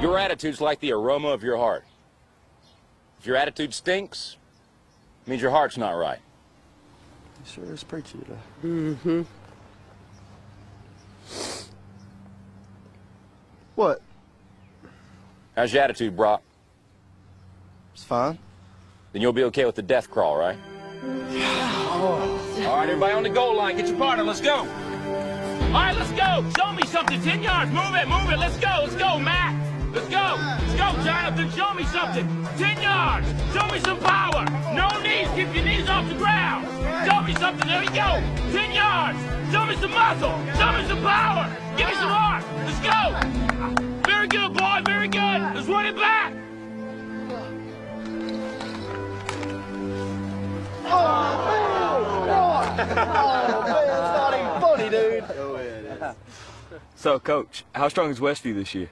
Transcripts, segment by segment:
Your attitude's like the aroma of your heart. If your attitude stinks, it means your heart's not right. You sure is preachy today. Mm-hmm. What? How's your attitude, Brock? It's fine. Then you'll be okay with the death crawl, right? All right, everybody on the goal line. Get your partner. Let's go. All right, let's go. Show me something. 10 yards. Move it, move it. Let's go. Let's go, Matt. Let's go. Let's go, Jonathan. Show me something. 10 yards. Show me some power. No knees. Keep your knees off the ground. Show me something. There you go. 10 yards. Show me some muscle. Show me some power. Give me some heart. Let's go. Very good, boy. Very good. Let's run it back. Oh, man, oh, it's not even funny, dude. Oh, yeah. So, Coach, how strong is Westview this year?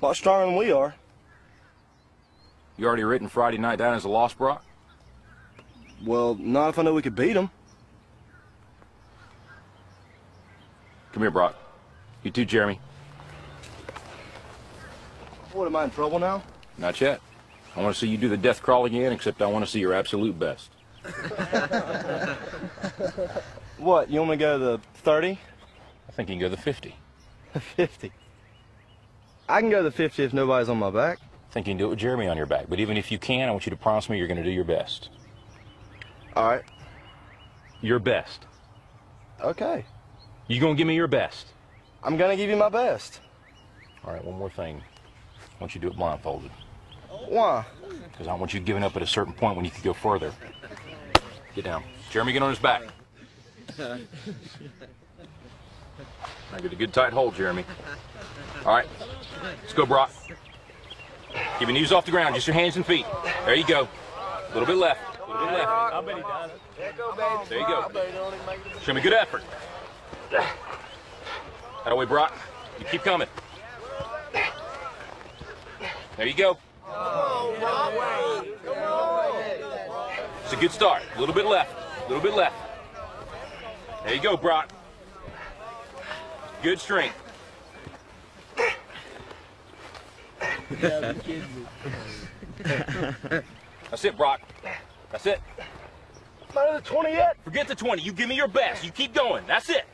A lot stronger than we are. You already written Friday night down as a loss, Brock? Well, not if I know we could beat them. Come here, Brock. You too, Jeremy. What, am I in trouble now? Not yet. I want to see you do the death crawl again, except I want to see your absolute best. What, you want me to go to the 30? I think you can go to the 50. 50. I can go to the 50 if nobody's on my back. I think you can do it with Jeremy on your back. But even if you can, I want you to promise me you're going to do your best. All right. Your best. Okay. You going to give me your best? I'm going to give you my best. All right, one more thing. I want you to do it blindfolded. Why? Because I want you giving up at a certain point when you could go further. Get down. Jeremy, get on his back. Now get a good tight hold, Jeremy. All right, let's go, Brock. Keep your knees off the ground, just your hands and feet. There you go. A little bit left. A little bit left. I bet he does. There you go. Show me good effort. That way, Brock. You keep coming. There you go. It's a good start. A little bit left. A little bit left. There you go, Brock. Good strength. That's it, Brock. That's it. Not at the 20 yet? Forget the 20. You give me your best. You keep going. That's it.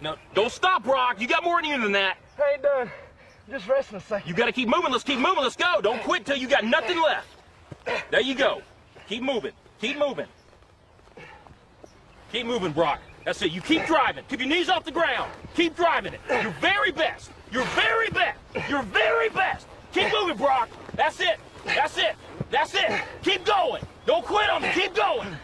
No, don't stop, Brock. You got more in you than that. I ain't done. Just resting a second. You got to keep moving. Let's keep moving. Let's go. Don't quit till you got nothing left. There you go. Keep moving. Keep moving. Keep moving, Brock. That's it. You keep driving. Keep your knees off the ground. Keep driving it. Your very best. Your very best. Your very best. Keep moving, Brock. That's it. That's it. That's it. Keep going. Don't quit on me. Keep going.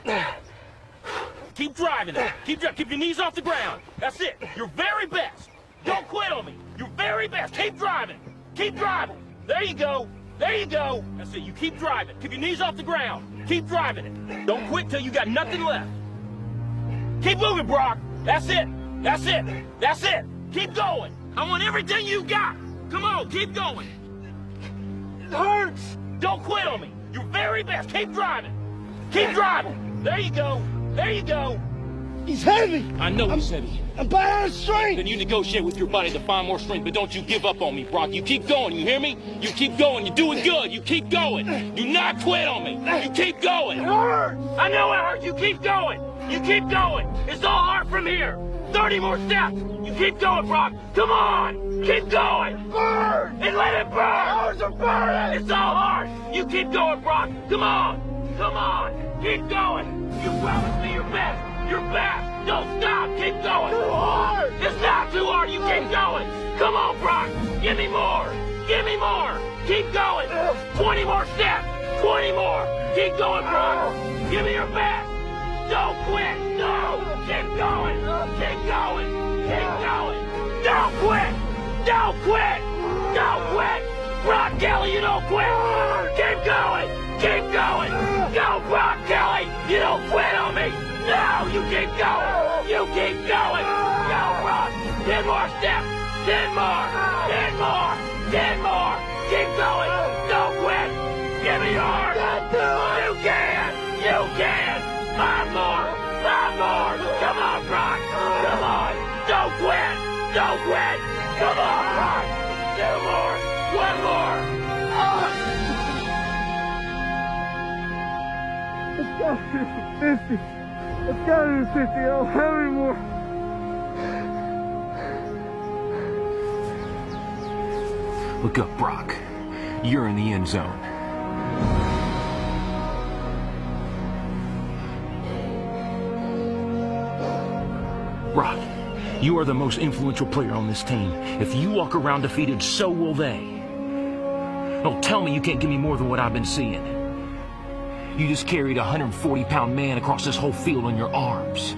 Keep driving it. Keep dri- keep your knees off the ground. That's it. Your very best. Don't quit on me. Your very best. Keep driving. Keep driving. There you go. There you go. That's it. You keep driving. Keep your knees off the ground. Keep driving it. Don't quit till you got nothing left. Keep moving, Brock. That's it. That's it. That's it. Keep going. I want everything you got. Come on, keep going. It hurts. Don't quit on me. Your very best. Keep driving. Keep driving. There you go. There you go. He's heavy. I know he's heavy. I'm bad out of strength. Then you negotiate with your body to find more strength, but don't you give up on me, Brock. You keep going, you hear me? You keep going, you're doing good, you keep going. Do not quit on me. You keep going. It hurts. I know it hurts. You keep going. You keep going. It's all hard from here. 30 more steps. You keep going, Brock. Come on. Keep going. Burn. And let it burn. Ours are burning. It's all hard. You keep going, Brock. Come on. Come on. Keep going. You promised me your best. Your best. Don't stop. Keep going. Too hard. It's not too hard. You keep going. Come on, Brock. Give me more. Give me more. Keep going. 20 more steps. 20 more. Keep going, Brock. Give me your best. Don't quit. No. Keep going. Keep going. Keep going. Don't quit. Don't quit. Don't quit. Brock Kelly, you don't quit. Keep going. Keep going. Go, Brock Kelly. You don't quit on me. No! You keep going! You keep going! Go, run! Ten more steps! Ten more! Ten more! Ten more! Keep going! Don't quit! Give me your yours! You can! You can! Five more! Five more! Come on, Brock! Come on! Don't quit! Don't quit! Come on, Brock! Two more! One more! Oh. 50. 50. I don't have any more. Look up, Brock. You're in the end zone. Brock, you are the most influential player on this team. If you walk around defeated, so will they. Don't tell me you can't give me more than what I've been seeing. You just carried a 140 pound man across this whole field on your arms.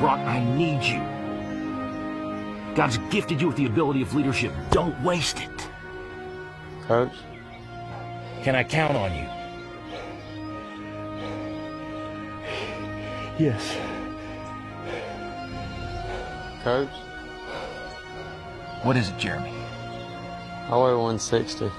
Brock, I need you. God's gifted you with the ability of leadership. Don't waste it. Coach, Can I count on you? Yes. coach, What is it, Jeremy? I weigh 160.